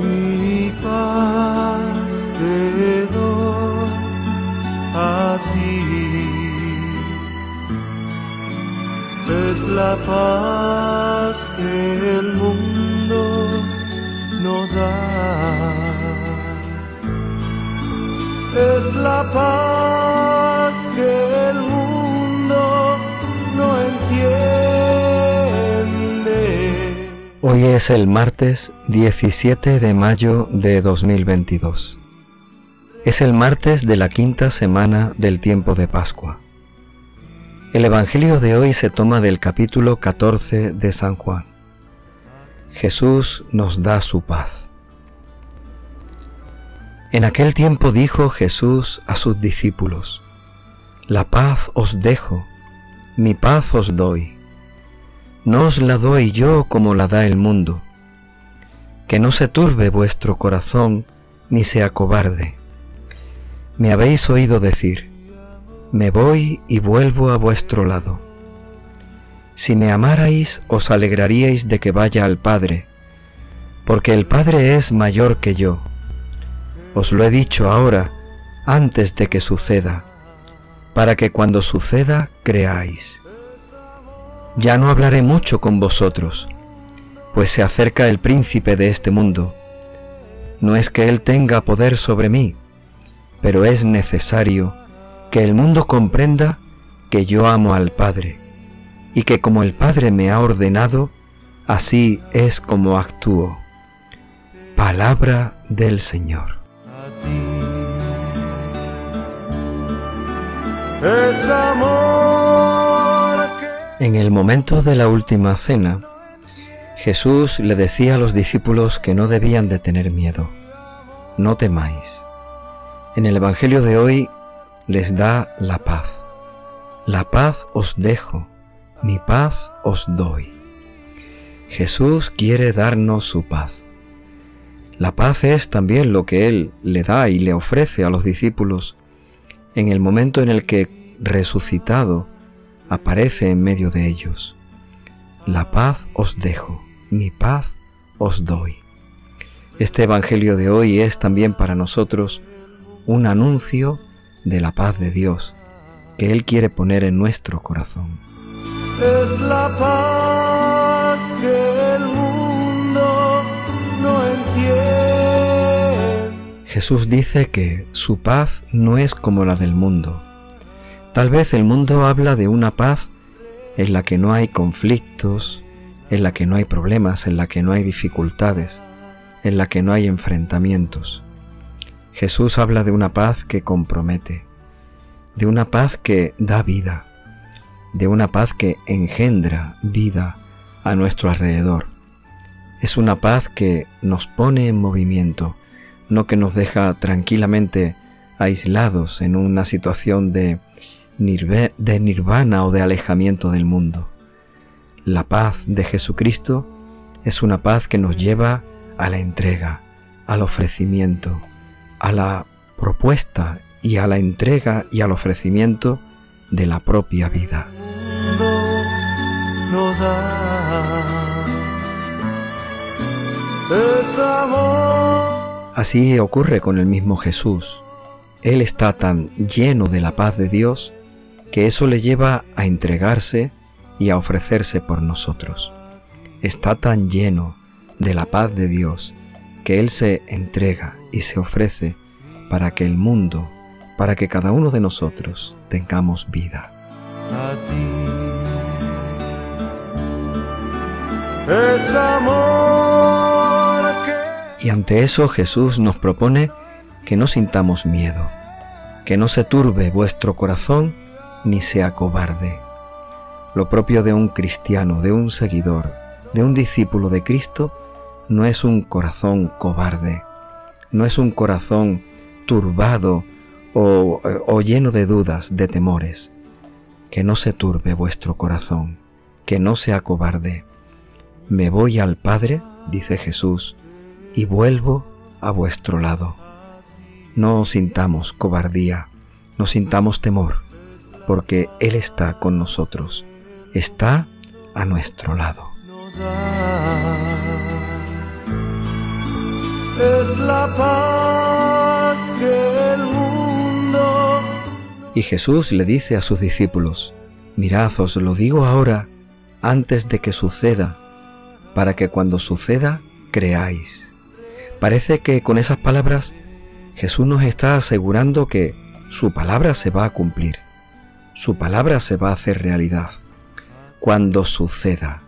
Mi paz te doy a ti. Es la paz que el mundo no da. Es la paz que el mundo no entiende. Hoy es el martes 17 de mayo de 2022. Es el martes de la quinta semana del tiempo de Pascua. El Evangelio de hoy se toma del capítulo 14 de San Juan. Jesús nos da su paz. En aquel tiempo dijo Jesús a sus discípulos, La paz os dejo, mi paz os doy. No os la doy yo como la da el mundo. Que no se turbe vuestro corazón ni sea cobarde. Me habéis oído decir, me voy y vuelvo a vuestro lado. Si me amarais, os alegraríais de que vaya al Padre, porque el Padre es mayor que yo. Os lo he dicho ahora, antes de que suceda, para que cuando suceda creáis. Ya no hablaré mucho con vosotros, pues se acerca el príncipe de este mundo. No es que él tenga poder sobre mí, pero es necesario que el mundo comprenda que yo amo al Padre y que como el Padre me ha ordenado, así es como actúo. Palabra del Señor. En el momento de la última cena, Jesús le decía a los discípulos que no debían de tener miedo. No temáis. En el Evangelio de hoy les da la paz. La paz os dejo, mi paz os doy. Jesús quiere darnos su paz. La paz es también lo que Él le da y le ofrece a los discípulos en el momento en el que, resucitado, aparece en medio de ellos. La paz os dejo, mi paz os doy. Este Evangelio de hoy es también para nosotros un anuncio de la paz de Dios que Él quiere poner en nuestro corazón. Es la paz que el mundo no entiende. Jesús dice que su paz no es como la del mundo. Tal vez el mundo habla de una paz en la que no hay conflictos, en la que no hay problemas, en la que no hay dificultades, en la que no hay enfrentamientos. Jesús habla de una paz que compromete, de una paz que da vida, de una paz que engendra vida a nuestro alrededor. Es una paz que nos pone en movimiento, no que nos deja tranquilamente aislados en una situación de, de nirvana o de alejamiento del mundo. La paz de Jesucristo es una paz que nos lleva a la entrega, al ofrecimiento, a la propuesta y a la entrega y al ofrecimiento de la propia vida. Así ocurre con el mismo Jesús. Él está tan lleno de la paz de Dios que eso le lleva a entregarse y a ofrecerse por nosotros. Está tan lleno de la paz de Dios que Él se entrega y se ofrece para que el mundo, para que cada uno de nosotros tengamos vida. Y ante eso Jesús nos propone que no sintamos miedo, que no se turbe vuestro corazón ni sea cobarde. Lo propio de un cristiano, de un seguidor, de un discípulo de Cristo, no es un corazón cobarde, no es un corazón turbado o, lleno de dudas, de temores. Que no se turbe vuestro corazón, que no sea cobarde. Me voy al Padre, dice Jesús, y vuelvo a vuestro lado. No sintamos cobardía, no sintamos temor, porque Él está con nosotros, está a nuestro lado. es la paz que el mundo. Y Jesús le dice a sus discípulos, mirad, os lo digo ahora, antes de que suceda, para que cuando suceda creáis. Parece que con esas palabras Jesús nos está asegurando que su palabra se va a cumplir, su palabra se va a hacer realidad cuando suceda,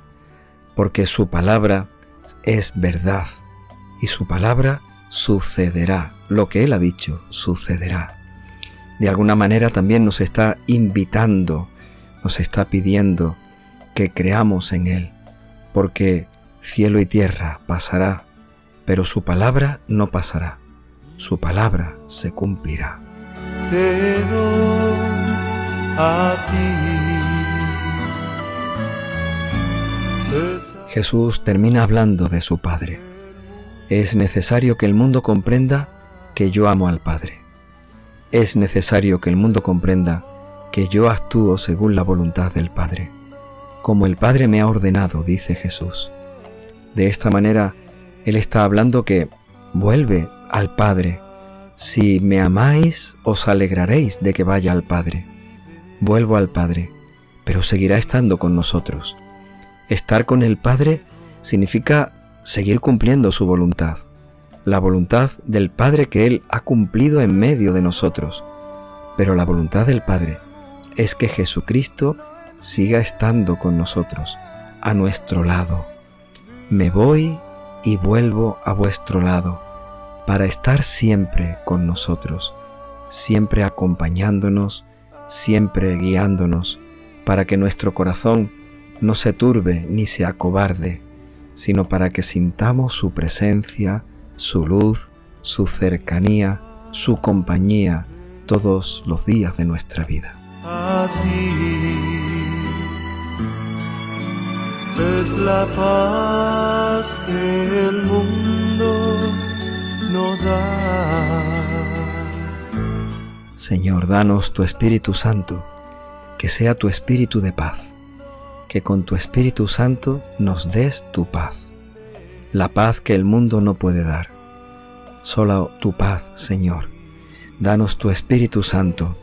porque su palabra es verdad y su palabra sucederá, lo que Él ha dicho sucederá. De alguna manera también nos está invitando, nos está pidiendo que creamos en Él, porque cielo y tierra pasará, pero su palabra no pasará, su palabra se cumplirá. Jesús termina hablando de su Padre. Es necesario que el mundo comprenda que yo amo al Padre. Es necesario que el mundo comprenda que yo actúo según la voluntad del Padre, como el Padre me ha ordenado, dice Jesús. De esta manera, Él está hablando que vuelve al Padre. Si me amáis, os alegraréis de que vaya al Padre. Vuelvo al Padre, pero seguirá estando con nosotros. Estar con el Padre significa seguir cumpliendo su voluntad, la voluntad del Padre que Él ha cumplido en medio de nosotros. Pero la voluntad del Padre es que Jesucristo siga estando con nosotros, a nuestro lado. Me voy y vuelvo a vuestro lado, para estar siempre con nosotros, siempre acompañándonos, siempre guiándonos, para que nuestro corazón no se turbe ni se acobarde, sino para que sintamos su presencia, su luz, su cercanía, su compañía todos los días de nuestra vida. A ti es la paz que el mundo no da. Señor, danos tu Espíritu Santo, que sea tu Espíritu de paz, que con tu Espíritu Santo nos des tu paz, la paz que el mundo no puede dar. Solo tu paz, Señor. Danos tu Espíritu Santo,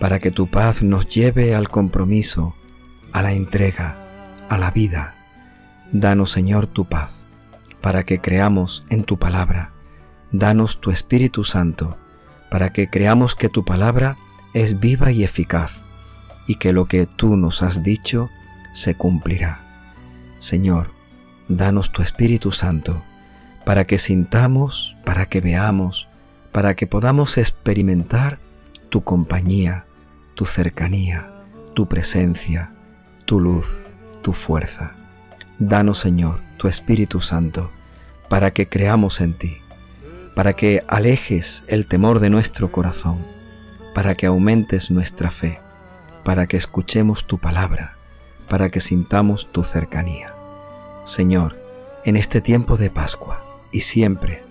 para que tu paz nos lleve al compromiso, a la entrega, a la vida. Danos, Señor, tu paz, para que creamos en tu palabra. Danos tu Espíritu Santo, para que creamos que tu palabra es viva y eficaz, y que lo que tú nos has dicho se cumplirá. Señor, danos tu Espíritu Santo, para que sintamos, para que veamos, para que podamos experimentar tu compañía, tu cercanía, tu presencia, tu luz, tu fuerza. Danos, Señor, tu Espíritu Santo, para que creamos en ti, para que alejes el temor de nuestro corazón, para que aumentes nuestra fe, para que escuchemos tu palabra, para que sintamos tu cercanía. Señor, en este tiempo de Pascua y siempre,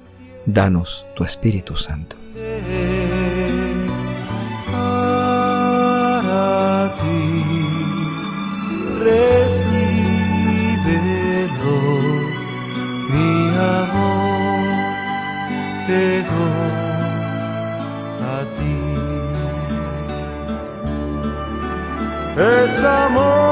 danos tu Espíritu Santo. Es amor